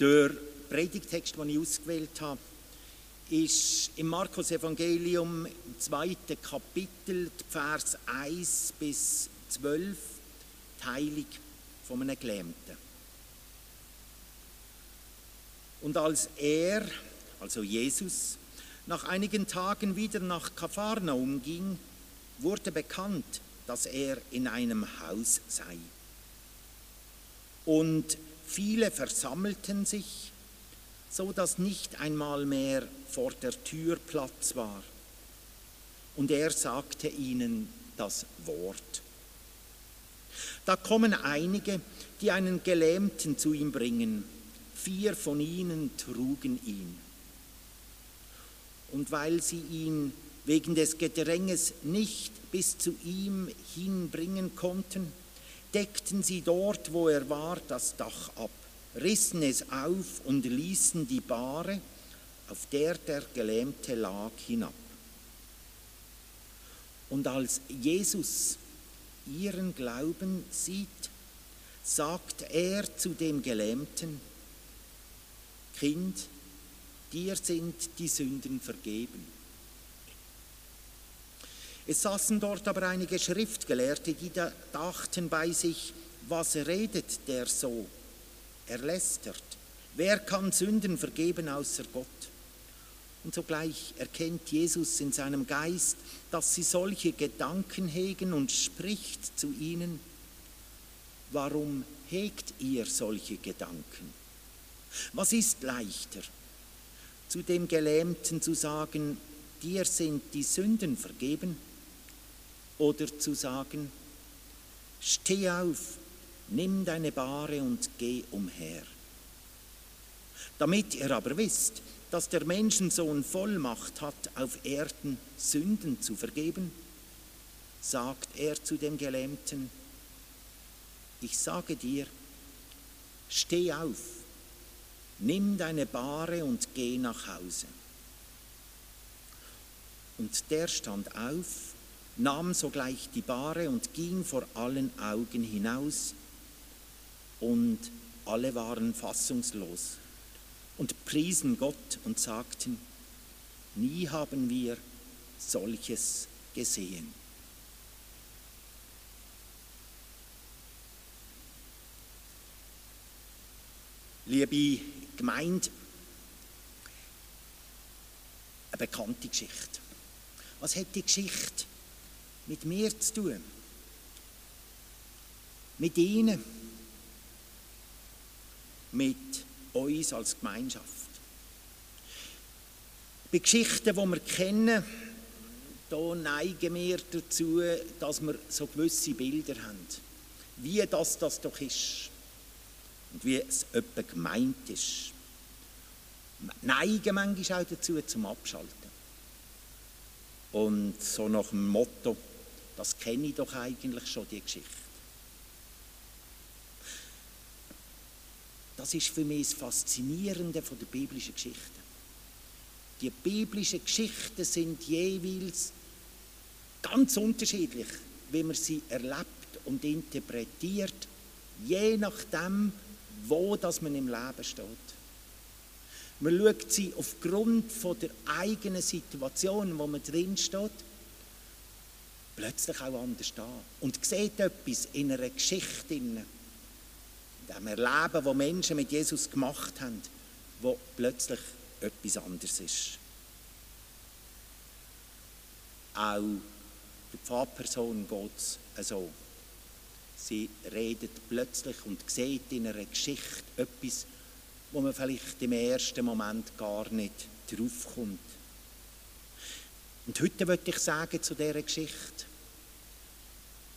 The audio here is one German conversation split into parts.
Der Predigtext, den ich ausgewählt habe, ist im Markus Evangelium im zweiten Kapitel, Vers 1 bis 12, die Heilung von einem Gelähmten. Und als er, also Jesus, nach einigen Tagen wieder nach Kapharnaum ging, wurde bekannt, dass er in einem Haus sei. Und viele versammelten sich, so dass nicht einmal mehr vor der Tür Platz war. Und er sagte ihnen das Wort. Da kommen einige, die einen Gelähmten zu ihm bringen. Vier von ihnen trugen ihn. Und weil sie ihn wegen des Gedränges nicht bis zu ihm hinbringen konnten, deckten sie dort, wo er war, das Dach ab, rissen es auf und ließen die Bahre, auf der der Gelähmte lag, hinab. Und als Jesus ihren Glauben sieht, sagt er zu dem Gelähmten, Kind, dir sind die Sünden vergeben. Es saßen dort aber einige Schriftgelehrte, die dachten bei sich, was redet der so? Er lästert. Wer kann Sünden vergeben außer Gott? Und sogleich erkennt Jesus in seinem Geist, dass sie solche Gedanken hegen und spricht zu ihnen, warum hegt ihr solche Gedanken? Was ist leichter, zu dem Gelähmten zu sagen, dir sind die Sünden vergeben, oder zu sagen, steh auf, nimm deine Bahre und geh umher. Damit ihr aber wisst, dass der Menschensohn Vollmacht hat, auf Erden Sünden zu vergeben, sagt er zu dem Gelähmten, ich sage dir, steh auf, nimm deine Bahre und geh nach Hause. Und der stand auf nahm sogleich die Bahre und ging vor allen Augen hinaus, und alle waren fassungslos und priesen Gott und sagten, nie haben wir solches gesehen. Liebe Gemeinde, eine bekannte Geschichte. Was hat die Geschichte mit mir zu tun. Mit ihnen. Mit uns als Gemeinschaft. Bei Geschichten, die wir kennen, da neigen wir dazu, dass wir so gewisse Bilder haben. Wie das das doch ist. Und wie es etwa gemeint ist. Neigen manchmal auch dazu, zum Abschalten. Und so nach dem Motto, das kenne ich doch eigentlich schon, die Geschichte. Das ist für mich das Faszinierende von der biblischen Geschichte. Die biblischen Geschichten sind jeweils ganz unterschiedlich, wie man sie erlebt und interpretiert, je nachdem, wo das man im Leben steht. Man schaut sie aufgrund von der eigenen Situation, wo man drin steht, plötzlich auch anders da und sieht etwas in einer Geschichte, in dem Erleben, wo Menschen mit Jesus gemacht haben, wo plötzlich etwas anderes ist. Auch der Pfarrperson geht es so. Sie redet plötzlich und sieht in einer Geschichte etwas, wo man vielleicht im ersten Moment gar nicht draufkommt. Und heute möchte ich sagen zu dieser Geschichte,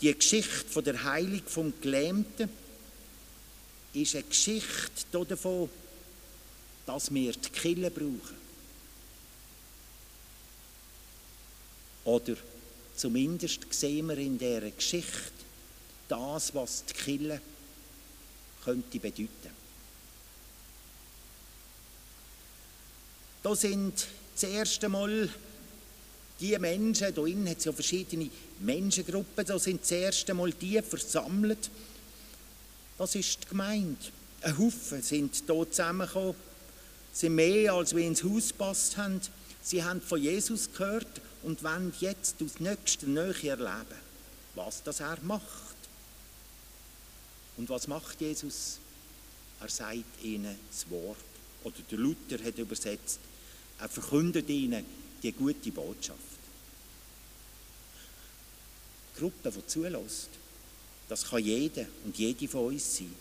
die Geschichte der Heilung vom Gelähmten ist eine Geschichte davon, dass wir die Kille brauchen. Oder zumindest sehen wir in dieser Geschichte das, was die Kille könnte bedeuten. Da sind das erste Mal die Menschen, da innen hat es ja verschiedene Menschengruppen, da sind das erste Mal die versammelt. Das ist die Gemeinde. Ein Haufen sind hier zusammengekommen, sind mehr, als wir ins Haus gepasst haben. Sie haben von Jesus gehört und wollen jetzt aus nächster Nähe erleben, was das er macht. Und was macht Jesus? Er sagt ihnen das Wort. Oder der Luther hat übersetzt, er verkündet ihnen die gute Botschaft. Gruppe, die zulässt, das kann jeder und jede von uns sein.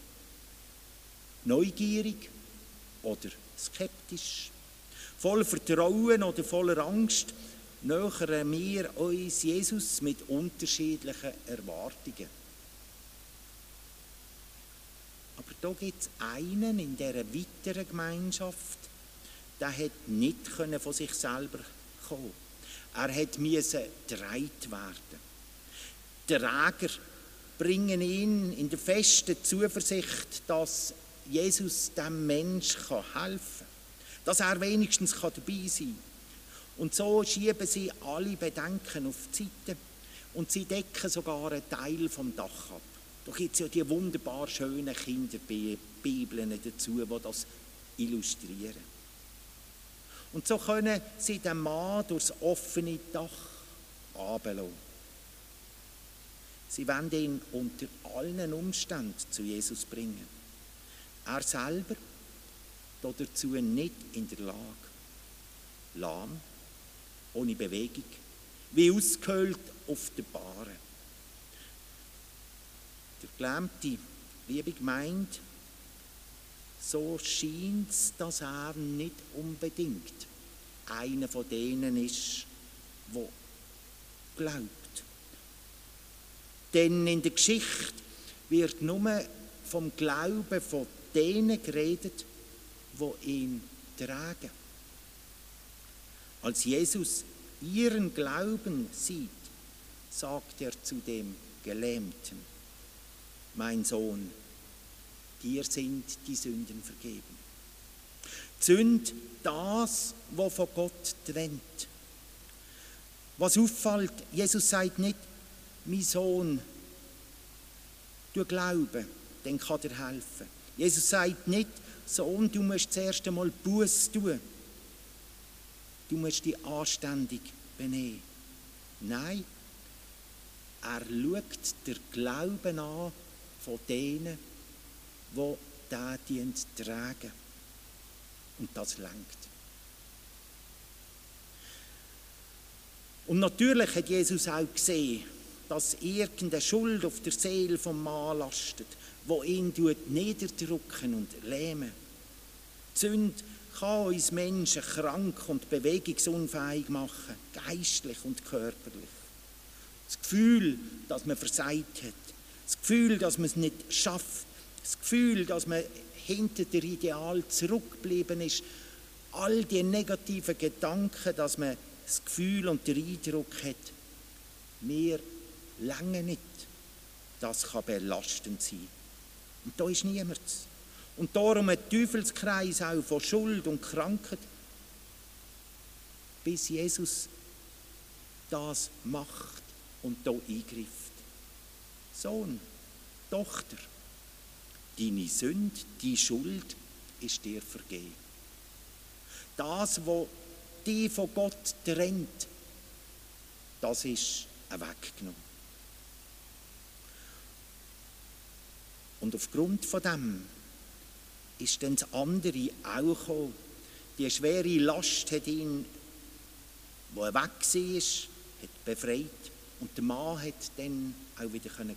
Neugierig oder skeptisch, voll Vertrauen oder voller Angst, nähern wir uns Jesus mit unterschiedlichen Erwartungen. Aber da gibt es einen in dieser weiteren Gemeinschaft, der hat nicht von sich selber kommen. Er hat müssen getragen werden. Die Träger bringen ihn in der festen Zuversicht, dass Jesus dem Mensch helfen kann, dass er wenigstens dabei sein kann. Und so schieben sie alle Bedenken auf die Seite und sie decken sogar einen Teil vom Dach ab. Da gibt es ja die wunderbar schönen Kinderbibeln dazu, die das illustrieren. Und so können sie den Mann durchs offene Dach ablassen. Sie wollen ihn unter allen Umständen zu Jesus bringen. Er selber dazu nicht in der Lage. Lahm, ohne Bewegung, wie ausgehöhlt auf der Bahre. Der Gelähmte, liebe meint, so scheint es, dass er nicht unbedingt einer von denen ist, wo glaubt. Denn in der Geschichte wird nur vom Glauben von denen geredet, wo ihn tragen. Als Jesus ihren Glauben sieht, sagt er zu dem Gelähmten, mein Sohn, dir sind die Sünden vergeben. Zünd das, was von Gott trennt. Was auffällt, Jesus sagt nicht, mein Sohn, du Glaube, dann kann dir helfen. Jesus sagt nicht, Sohn, du musst zuerst einmal Buß tun. Du musst dich anständig benehmen. Nein, er schaut der Glauben an von denen, die diesen tragen. Und das lenkt. Und natürlich hat Jesus auch gesehen, dass irgendeine Schuld auf der Seele vom Mann lastet, wo ihn niederdrücken und lähmen. Die Sünde kann uns Menschen krank und bewegungsunfähig machen, geistlich und körperlich. Das Gefühl, dass man versagt hat, das Gefühl, dass man es nicht schafft, das Gefühl, dass man hinter der Ideal zurückgeblieben ist, all die negativen Gedanken, dass man das Gefühl und den Eindruck hat, mir lange nicht. Das kann belastend sein. Und da ist niemand. Und darum ein Teufelskreis auch von Schuld und Krankheit, bis Jesus das macht und da eingreift. Sohn, Tochter, deine Sünde, die Schuld ist dir vergeben. Das, was dich von Gott trennt, das ist weggenommen. Und aufgrund von dem ist dann das andere auch gekommen. Die schwere Last hat ihn, wo er weg war, hat befreit. Und der Mann hat dann auch wieder gehen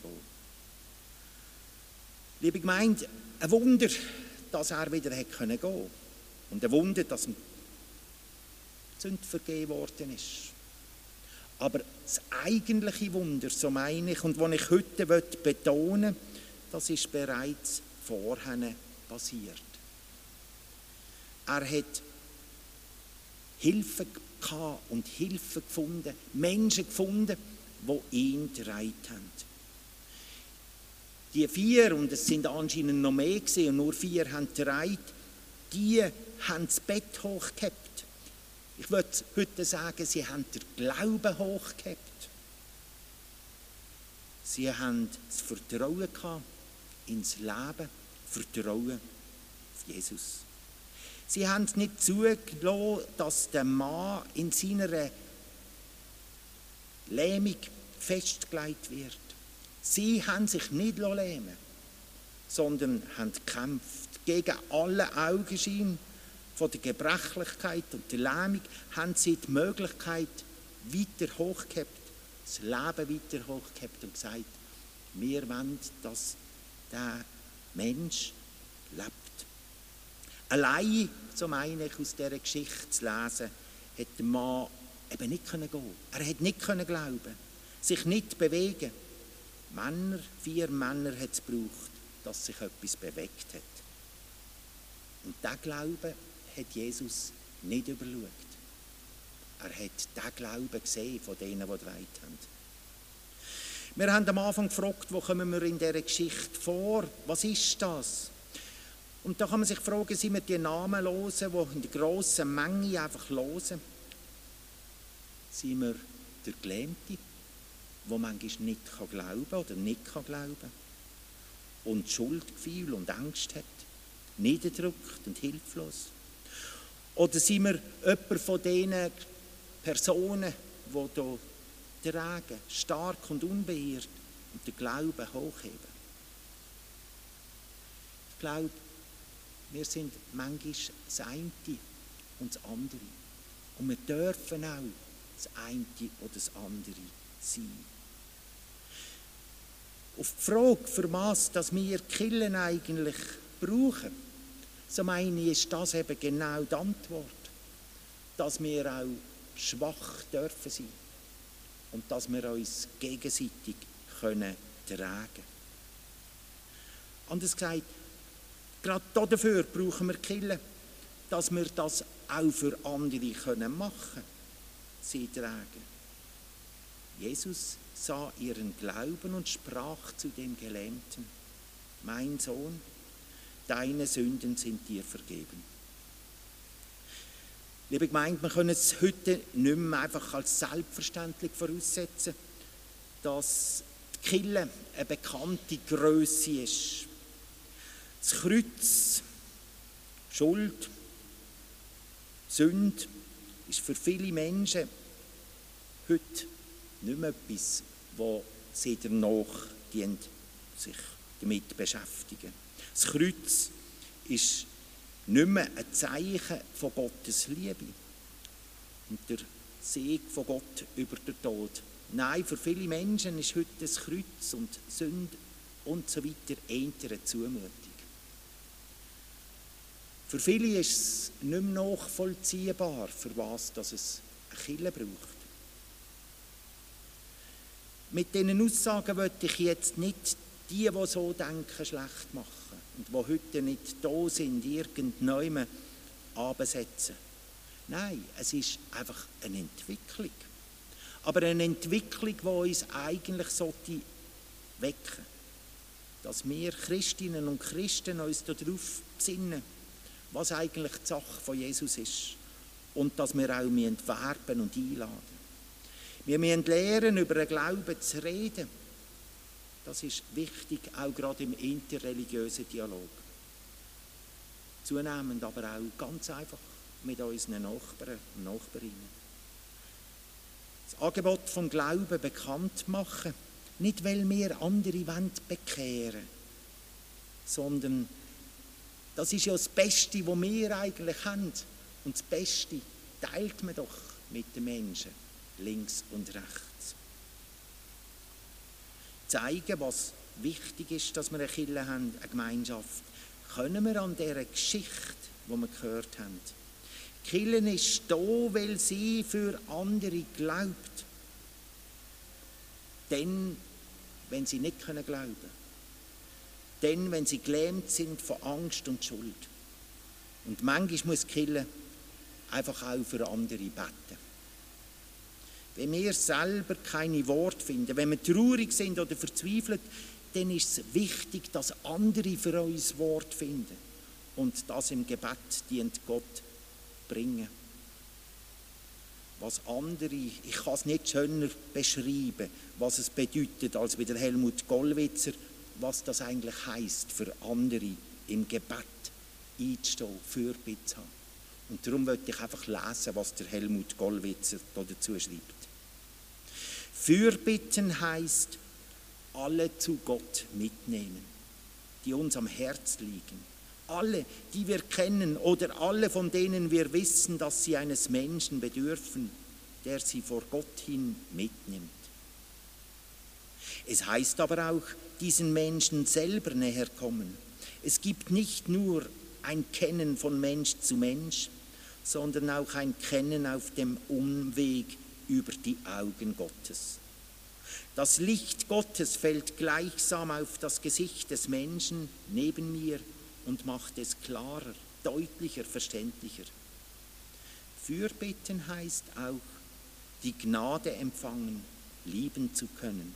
Liebe Gemeinde, ein Wunder, dass er wieder hat gehen konnte. Und ein Wunder, dass ihm die Sünde vergeben worden ist. Aber das eigentliche Wunder, so meine ich, und was ich heute betonen möchte, das ist bereits vorher passiert. Er hat Hilfe und Hilfe gefunden, Menschen gefunden, die ihn getragen haben. Die vier, und es sind anscheinend noch mehr gewesen, und nur vier haben getragen, die haben das Bett hochgehabt. Ich würde heute sagen, sie haben den Glauben hochgehabt. Sie haben das Vertrauen gehabt ins Leben, Vertrauen Jesus. Sie haben nicht zugelassen, dass der Mann in seiner Lähmung festgelegt wird. Sie haben sich nicht lähmen sondern haben gekämpft. Gegen alle Augenschein von der Gebrechlichkeit und der Lähmung haben sie die Möglichkeit weiter hochgehabt, das Leben weiter hochgehabt und gesagt, wir wollen, dass der Mensch lebt. Allein, so meine ich aus dieser Geschichte zu lesen, hat der Mann eben nicht gehen können Er hat nicht können glauben, sich nicht bewegen. Männer, vier Männer hat es gebraucht, dass sich etwas bewegt hat. Und diesen Glauben hat Jesus nicht überschaut. Er hat den Glauben gesehen von denen, die geweiht haben. Wir haben am Anfang gefragt, wo kommen wir in dieser Geschichte vor? Was ist das? Und da kann man sich fragen, sind wir die Namen hören, die in der grossen Menge einfach hören? Sind wir der Gelähmte, der manchmal nicht glauben kann oder nicht glauben kann und Schuldgefühl und Angst hat, niederdrückt und hilflos? Oder sind wir jemand von diesen Personen, die hier tragen, stark und unbeirrt und den Glauben hochheben? Ich glaube, wir sind manchmal das eine und das andere. Und wir dürfen auch das eine oder das andere sein. Auf die Frage, für was dass wir Killen eigentlich brauchen, so meine ich, ist das eben genau die Antwort. Dass wir auch schwach dürfen sein und dass wir uns gegenseitig können tragen Anders gesagt, Gerade dafür brauchen wir Killen, dass wir das auch für andere können machen sie tragen. Jesus sah ihren Glauben und sprach zu dem Gelähmten, mein Sohn, deine Sünden sind dir vergeben. Liebe Gemeinde, wir können es heute nicht mehr einfach als selbstverständlich voraussetzen, dass die Kille eine bekannte Größe ist. Das Kreuz, Schuld, Sünde ist für viele Menschen heute nicht mehr etwas, wo sie danach sich damit beschäftigen. Das Kreuz ist nicht mehr ein Zeichen von Gottes Liebe und der Sieg von Gott über den Tod. Nein, für viele Menschen ist heute das Kreuz und Sünde und so weiter eher eine Zumutung. Für viele ist es nicht mehr nachvollziehbar, für was dass es eine Kille braucht. Mit diesen Aussagen möchte ich jetzt nicht die, die so denken, schlecht machen und die heute nicht da sind, irgendjemand absetzen. Nein, es ist einfach eine Entwicklung. Aber eine Entwicklung, die uns eigentlich sollte wecken Dass wir Christinnen und Christen uns darauf besinnen, was eigentlich die Sache von Jesus ist. Und dass wir auch werben und einladen. Wir müssen lernen, über den Glauben zu reden. Das ist wichtig, auch gerade im interreligiösen Dialog. Zunehmend aber auch ganz einfach mit unseren Nachbarn und Nachbarinnen. Das Angebot vom Glauben bekannt machen, nicht weil wir andere bekehren wollen, sondern das ist ja das Beste, was wir eigentlich haben. Und das Beste teilt man doch mit den Menschen, links und rechts. Zeigen, was wichtig ist, dass wir eine Kirche haben, eine Gemeinschaft, können wir an dieser Geschichte, die wir gehört haben. Die Kirche ist da, weil sie für andere glaubt. Denn, wenn sie nicht glauben können, dann, wenn sie gelähmt sind von Angst und Schuld. Und manchmal muss Kille einfach auch für andere beten. Wenn wir selber keine Worte finden, wenn wir traurig sind oder verzweifelt, dann ist es wichtig, dass andere für uns Wort finden und das im Gebet dient Gott bringen. Was andere, ich kann es nicht schöner beschreiben, was es bedeutet, als wie der Helmut Gollwitzer was das eigentlich heißt für andere im Gebet einzustehen, Fürbitte zu. Und darum möchte ich einfach lesen, was der Helmut Gollwitzer dazu schreibt. Fürbitten heißt, alle zu Gott mitnehmen, die uns am Herz liegen. Alle, die wir kennen oder alle, von denen wir wissen, dass sie eines Menschen bedürfen, der sie vor Gott hin mitnimmt. Es heißt aber auch, diesen Menschen selber näher kommen. Es gibt nicht nur ein Kennen von Mensch zu Mensch, sondern auch ein Kennen auf dem Umweg über die Augen Gottes. Das Licht Gottes fällt gleichsam auf das Gesicht des Menschen neben mir und macht es klarer, deutlicher, verständlicher. Fürbitten heißt auch, die Gnade empfangen, lieben zu können,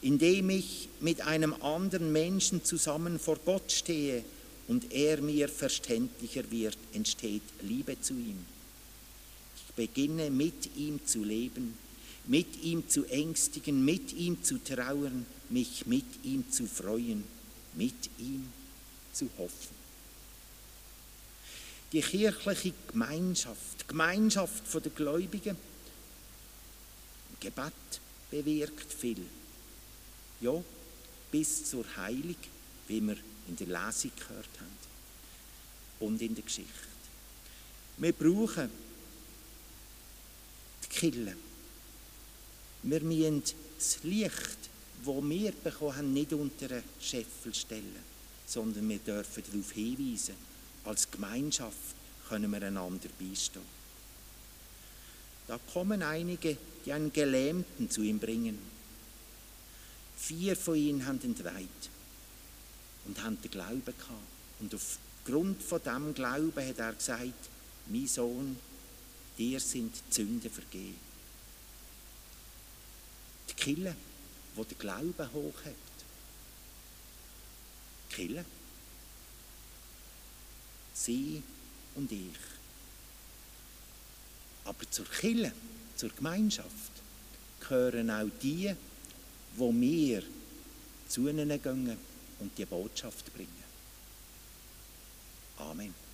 indem ich mit einem anderen Menschen zusammen vor Gott stehe und er mir verständlicher wird, entsteht Liebe zu ihm. Beginne mit ihm zu leben, mit ihm zu ängstigen, mit ihm zu trauern, mich mit ihm zu freuen, mit ihm zu hoffen. Die kirchliche Gemeinschaft, Gemeinschaft der Gläubigen, Gebet bewirkt viel. Ja, bis zur Heilung, wie wir in der Lesung gehört haben und in der Geschichte. Wir brauchen die Kille. Wir müssen das Licht, das wir bekommen haben, nicht unter einen Scheffel stellen, sondern wir dürfen darauf hinweisen. Als Gemeinschaft können wir einander beistehen. Da kommen einige, die einen Gelähmten zu ihm bringen. Vier von ihnen haben entweiht und haben den Glauben gehabt. Und aufgrund von diesem Glauben hat er gesagt, mein Sohn, dir sind die Sünden vergeben. Die Kille, wo der Glauben hochhebt. Die Kille. Sie und ich. Aber zur Kille, zur Gemeinschaft, gehören auch die, wo wir zu ihnen gehen und die Botschaft bringen. Amen.